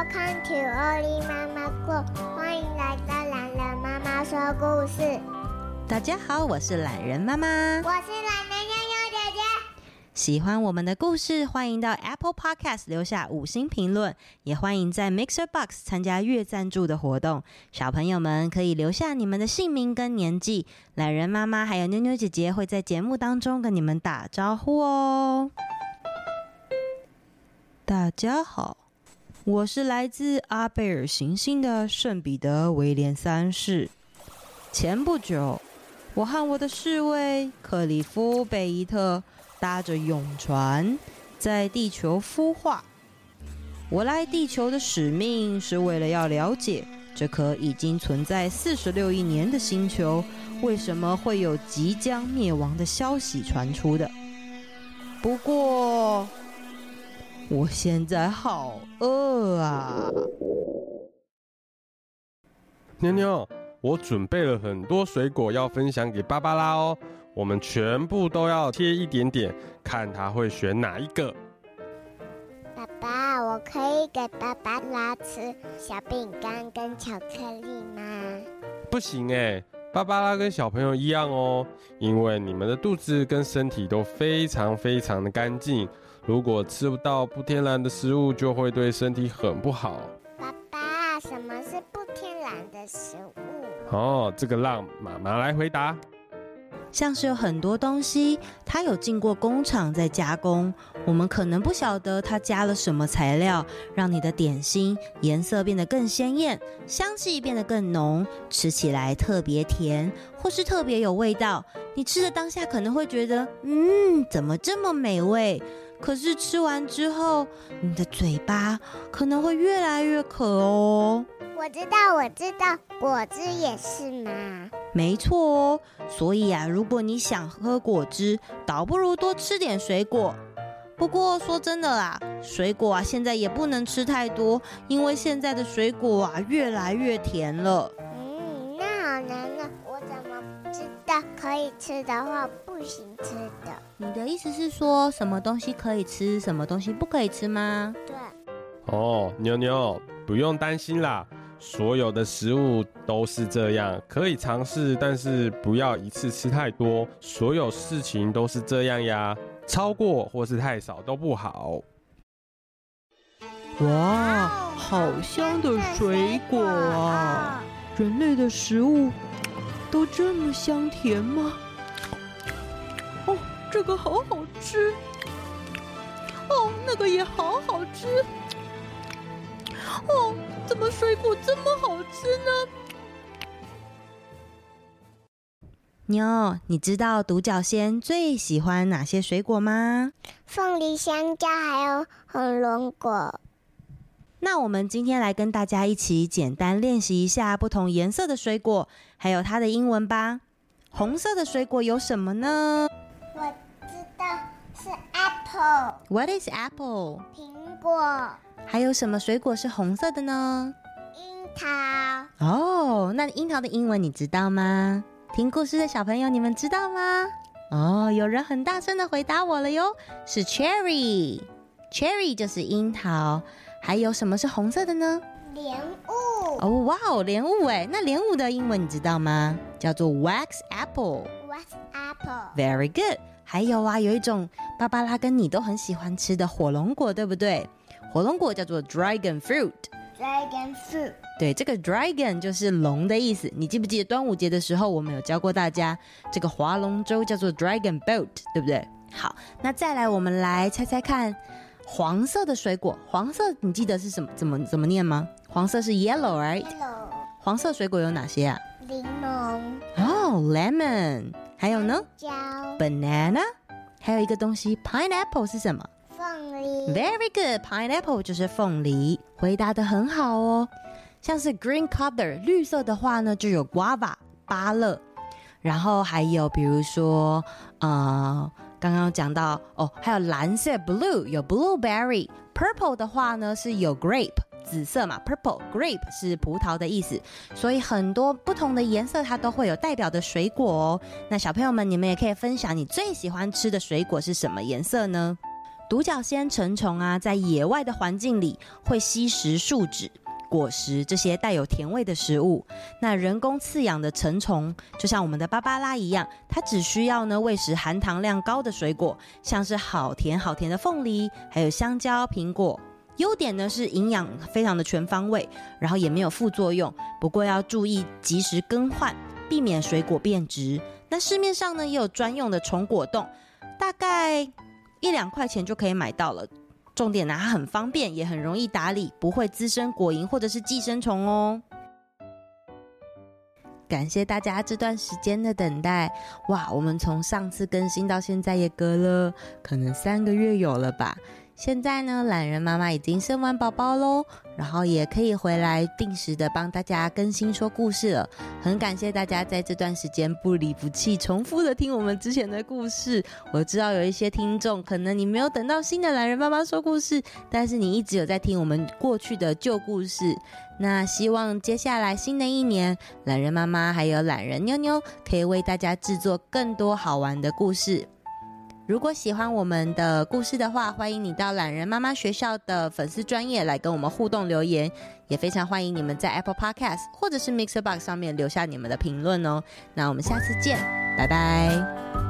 Welcome to 欧丽妈妈说，欢迎来到懒人妈妈说故事。大家好，我是懒人妈妈，我是懒人悠悠姐姐。喜欢我们的故事，欢迎到 Apple Podcast 留下五星评论，也欢迎在 Mixer Box 参加月赞助的活动。小朋友们可以留下你们的姓名跟年纪，懒人妈妈还有妞妞姐姐会在节目当中跟你们打招呼哦。大家好。我是来自阿贝尔行星的圣彼得威廉三世。前不久，我和我的侍卫克里夫贝伊特搭着永船在地球孵化。我来地球的使命是为了要了解这颗已经存在四十六亿年的星球为什么会有即将灭亡的消息传出的。不过，我现在好饿啊！妞妞，我准备了很多水果要分享给芭芭拉哦。我们全部都要切一点点，看她会选哪一个。爸爸，我可以给芭芭拉吃小饼干跟巧克力吗？不行哎，芭芭拉跟小朋友一样哦，因为你们的肚子跟身体都非常非常的干净。如果吃不到不天然的食物，就会对身体很不好。爸爸，什么是不天然的食物？哦，这个让妈妈来回答。像是有很多东西，它有进过工厂在加工，我们可能不晓得它加了什么材料，让你的点心颜色变得更鲜艳，香气变得更浓，吃起来特别甜，或是特别有味道。你吃的当下可能会觉得，嗯，怎么这么美味？可是吃完之后，你的嘴巴可能会越来越渴哦。我知道，我知道，果汁也是嘛？没错哦。所以啊，如果你想喝果汁，倒不如多吃点水果。不过说真的啦，水果啊现在也不能吃太多，因为现在的水果啊越来越甜了。嗯，那好难啊，我怎么知道可以吃的话不行吃的？你的意思是说什么东西可以吃，什么东西不可以吃吗？对。哦，妞妞，不用担心啦。所有的食物都是这样，可以尝试，但是不要一次吃太多。所有事情都是这样呀，超过或是太少都不好。哇，好香的水果啊！人类的食物都这么香甜吗？哦，这个好好吃。哦，那个也好好吃。哦，怎么水果这么好吃呢？妞，你知道独角仙最喜欢哪些水果吗？凤梨、香蕉，还有火龙果。那我们今天来跟大家一起简单练习一下不同颜色的水果，还有它的英文吧。红色的水果有什么呢？我知道是 apple。What is apple？苹果。还有什么水果是红色的呢？樱桃。哦，那樱桃的英文你知道吗？听故事的小朋友，你们知道吗？哦，有人很大声的回答我了哟，是 cherry。cherry 就是樱桃。还有什么是红色的呢？莲雾。哦，哇哦，莲雾哎，那莲雾的英文你知道吗？叫做 wax apple。wax apple。Very good。还有啊，有一种芭芭拉跟你都很喜欢吃的火龙果，对不对？火龙果叫做 dragon fruit。dragon fruit。对，这个 dragon 就是龙的意思。你记不记得端午节的时候，我们有教过大家，这个划龙舟叫做 dragon boat，对不对？好，那再来，我们来猜猜看，黄色的水果，黄色你记得是什么？怎么怎么念吗？黄色是 yellow，right？Yellow。黄色水果有哪些啊？柠檬。哦，lemon。还有呢？蕉。banana。还有一个东西，pineapple 是什么？凤梨。Very good，pineapple 就是凤梨。回答的很好哦。像是 green color 绿色的话呢，就有 guava 芭乐。然后还有比如说，呃，刚刚讲到哦，还有蓝色 blue 有 blueberry。purple 的话呢是有 grape 紫色嘛，purple grape 是葡萄的意思。所以很多不同的颜色它都会有代表的水果哦。那小朋友们，你们也可以分享你最喜欢吃的水果是什么颜色呢？独角仙成虫啊，在野外的环境里会吸食树脂。果实这些带有甜味的食物，那人工饲养的成虫就像我们的芭芭拉一样，它只需要呢喂食含糖量高的水果，像是好甜好甜的凤梨，还有香蕉、苹果。优点呢是营养非常的全方位，然后也没有副作用。不过要注意及时更换，避免水果变质。那市面上呢也有专用的虫果冻，大概一两块钱就可以买到了。重点呢，它很方便，也很容易打理，不会滋生果蝇或者是寄生虫哦。感谢大家这段时间的等待，哇，我们从上次更新到现在也隔了可能三个月有了吧。现在呢，懒人妈妈已经生完宝宝喽，然后也可以回来定时的帮大家更新说故事了。很感谢大家在这段时间不离不弃，重复的听我们之前的故事。我知道有一些听众可能你没有等到新的懒人妈妈说故事，但是你一直有在听我们过去的旧故事。那希望接下来新的一年，懒人妈妈还有懒人妞妞可以为大家制作更多好玩的故事。如果喜欢我们的故事的话，欢迎你到懒人妈妈学校的粉丝专业来跟我们互动留言，也非常欢迎你们在 Apple Podcast 或者是 Mixer Box 上面留下你们的评论哦。那我们下次见，拜拜。